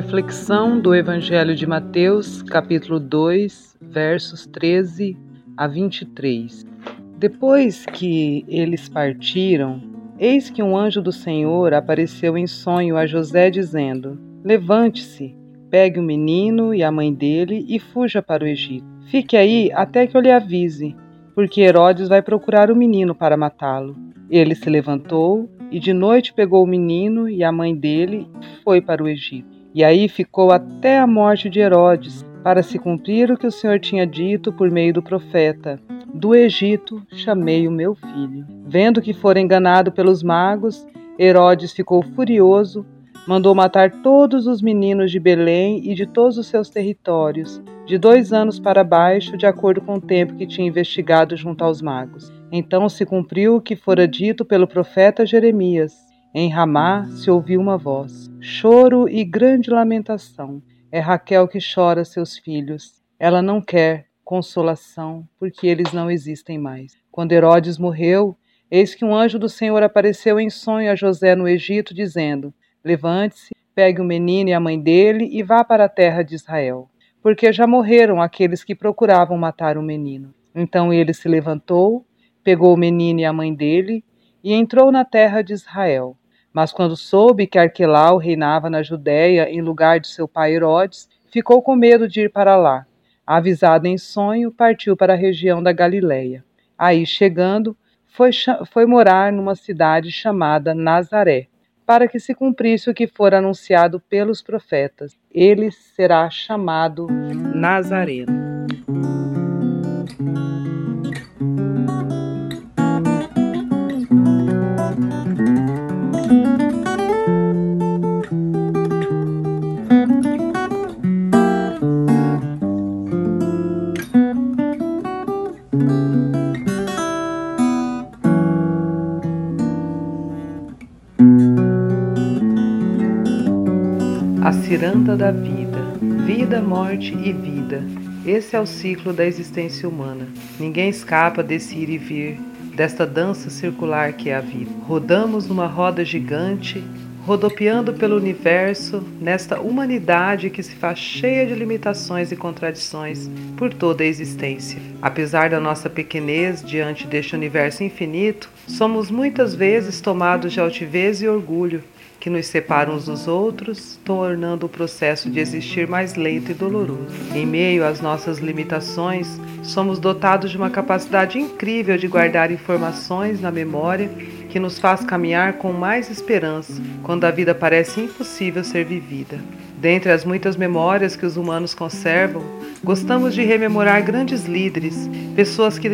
Reflexão do Evangelho de Mateus, capítulo 2, versos 13 a 23. Depois que eles partiram, eis que um anjo do Senhor apareceu em sonho a José, dizendo: Levante-se, pegue o menino e a mãe dele e fuja para o Egito. Fique aí até que eu lhe avise, porque Herodes vai procurar o menino para matá-lo. Ele se levantou e de noite pegou o menino e a mãe dele e foi para o Egito e aí ficou até a morte de Herodes, para se cumprir o que o Senhor tinha dito por meio do profeta: Do Egito chamei o meu filho. Vendo que fora enganado pelos magos, Herodes ficou furioso, mandou matar todos os meninos de Belém e de todos os seus territórios, de dois anos para baixo, de acordo com o tempo que tinha investigado junto aos magos. Então se cumpriu o que fora dito pelo profeta Jeremias. Em Ramá se ouviu uma voz, choro e grande lamentação. É Raquel que chora seus filhos. Ela não quer consolação, porque eles não existem mais. Quando Herodes morreu, eis que um anjo do Senhor apareceu em sonho a José no Egito, dizendo: Levante-se, pegue o menino e a mãe dele e vá para a terra de Israel, porque já morreram aqueles que procuravam matar o menino. Então ele se levantou, pegou o menino e a mãe dele e entrou na terra de Israel. Mas quando soube que Arquelau reinava na Judéia em lugar de seu pai Herodes, ficou com medo de ir para lá. Avisado em sonho, partiu para a região da Galiléia. Aí, chegando, foi, foi morar numa cidade chamada Nazaré, para que se cumprisse o que fora anunciado pelos profetas. Ele será chamado Nazareno. Da vida, vida, morte e vida. Esse é o ciclo da existência humana. Ninguém escapa desse ir e vir, desta dança circular que é a vida. Rodamos numa roda gigante, rodopiando pelo universo, nesta humanidade que se faz cheia de limitações e contradições por toda a existência. Apesar da nossa pequenez diante deste universo infinito, somos muitas vezes tomados de altivez e orgulho que nos separam uns dos outros, tornando o processo de existir mais lento e doloroso. Em meio às nossas limitações, somos dotados de uma capacidade incrível de guardar informações na memória que nos faz caminhar com mais esperança quando a vida parece impossível ser vivida. Dentre as muitas memórias que os humanos conservam, gostamos de rememorar grandes líderes, pessoas que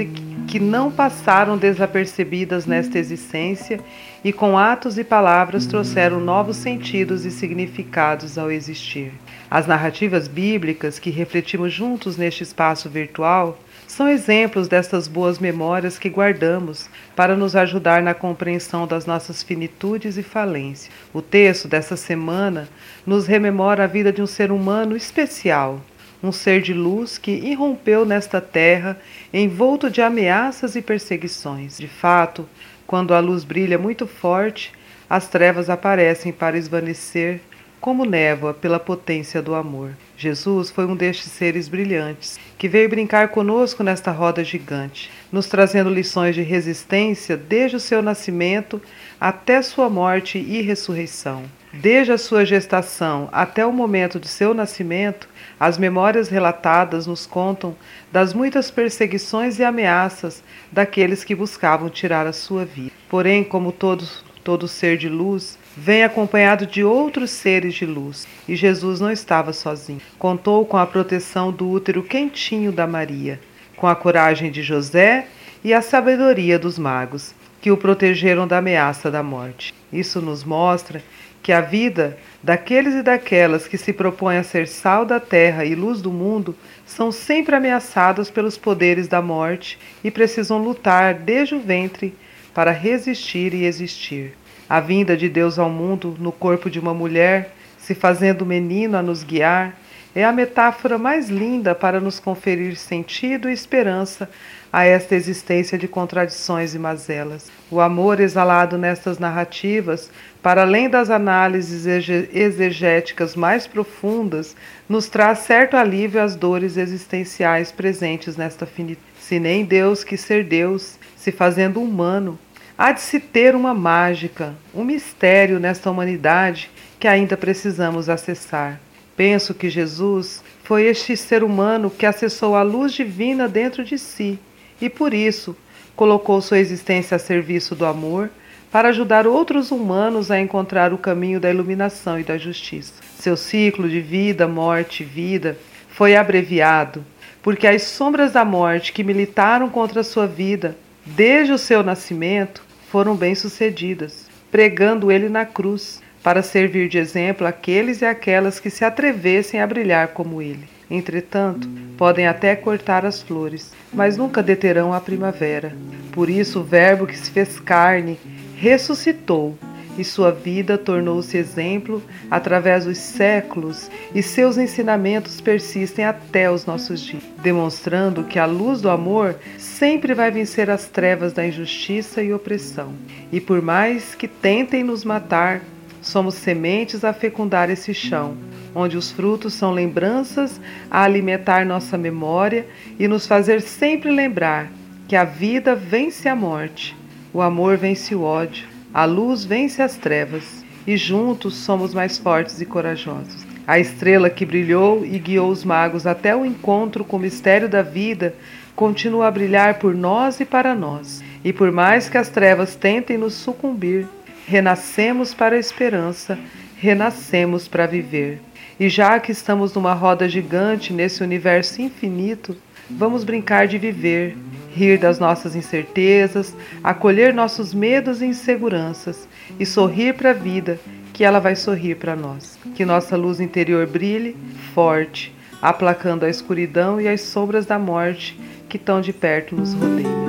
que não passaram desapercebidas nesta existência e com atos e palavras trouxeram novos sentidos e significados ao existir. As narrativas bíblicas que refletimos juntos neste espaço virtual são exemplos destas boas memórias que guardamos para nos ajudar na compreensão das nossas finitudes e falências. O texto desta semana nos rememora a vida de um ser humano especial um ser de luz que irrompeu nesta terra envolto de ameaças e perseguições. De fato, quando a luz brilha muito forte, as trevas aparecem para esvanecer como névoa pela potência do amor. Jesus foi um destes seres brilhantes que veio brincar conosco nesta roda gigante, nos trazendo lições de resistência desde o seu nascimento até sua morte e ressurreição. Desde a sua gestação até o momento de seu nascimento, as memórias relatadas nos contam das muitas perseguições e ameaças daqueles que buscavam tirar a sua vida. Porém, como todos Todo ser de luz vem acompanhado de outros seres de luz, e Jesus não estava sozinho. Contou com a proteção do útero quentinho da Maria, com a coragem de José e a sabedoria dos magos, que o protegeram da ameaça da morte. Isso nos mostra que a vida daqueles e daquelas que se propõem a ser sal da terra e luz do mundo são sempre ameaçados pelos poderes da morte e precisam lutar desde o ventre para resistir e existir. A vinda de Deus ao mundo no corpo de uma mulher, se fazendo menino a nos guiar, é a metáfora mais linda para nos conferir sentido e esperança a esta existência de contradições e mazelas. O amor exalado nestas narrativas, para além das análises exegéticas mais profundas, nos traz certo alívio às dores existenciais presentes nesta finitude. Se nem Deus que ser Deus, se fazendo humano, há de se ter uma mágica, um mistério nesta humanidade que ainda precisamos acessar. Penso que Jesus foi este ser humano que acessou a luz divina dentro de si e por isso colocou sua existência a serviço do amor para ajudar outros humanos a encontrar o caminho da iluminação e da justiça. Seu ciclo de vida, morte e vida foi abreviado porque as sombras da morte que militaram contra sua vida desde o seu nascimento foram bem-sucedidas, pregando ele na cruz para servir de exemplo àqueles e aquelas que se atrevessem a brilhar como ele. Entretanto, podem até cortar as flores, mas nunca deterão a primavera. Por isso, o Verbo que se fez carne ressuscitou e sua vida tornou-se exemplo através dos séculos, e seus ensinamentos persistem até os nossos dias, demonstrando que a luz do amor sempre vai vencer as trevas da injustiça e opressão. E por mais que tentem nos matar, Somos sementes a fecundar esse chão, onde os frutos são lembranças a alimentar nossa memória e nos fazer sempre lembrar que a vida vence a morte, o amor vence o ódio, a luz vence as trevas e juntos somos mais fortes e corajosos. A estrela que brilhou e guiou os magos até o encontro com o mistério da vida continua a brilhar por nós e para nós. E por mais que as trevas tentem nos sucumbir, renascemos para a esperança, renascemos para viver. E já que estamos numa roda gigante nesse universo infinito, vamos brincar de viver, rir das nossas incertezas, acolher nossos medos e inseguranças e sorrir para a vida, que ela vai sorrir para nós. Que nossa luz interior brilhe forte, aplacando a escuridão e as sombras da morte que tão de perto nos rodeiam.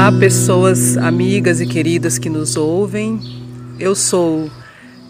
Olá, pessoas amigas e queridas que nos ouvem. Eu sou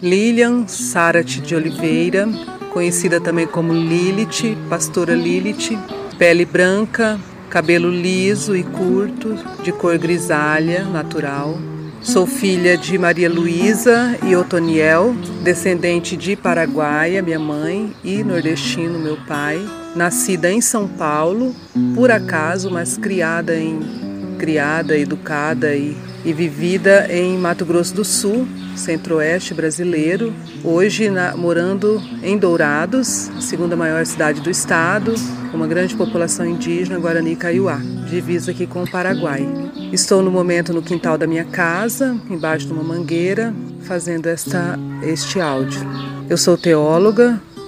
Lilian Sarat de Oliveira, conhecida também como Lilith, pastora Lilith, pele branca, cabelo liso e curto, de cor grisalha, natural. Sou filha de Maria Luísa e Otoniel, descendente de Paraguaia, minha mãe, e nordestino, meu pai. Nascida em São Paulo, por acaso, mas criada em criada, educada e, e vivida em Mato Grosso do Sul, centro-oeste brasileiro. Hoje na, morando em Dourados, segunda maior cidade do estado, uma grande população indígena, Guarani Kaiowá, divisa aqui com o Paraguai. Estou no momento no quintal da minha casa, embaixo de uma mangueira, fazendo esta, este áudio. Eu sou teóloga,